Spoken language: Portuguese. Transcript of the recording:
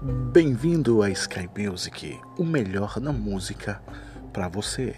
Bem-vindo a Sky Music, o melhor na música para você.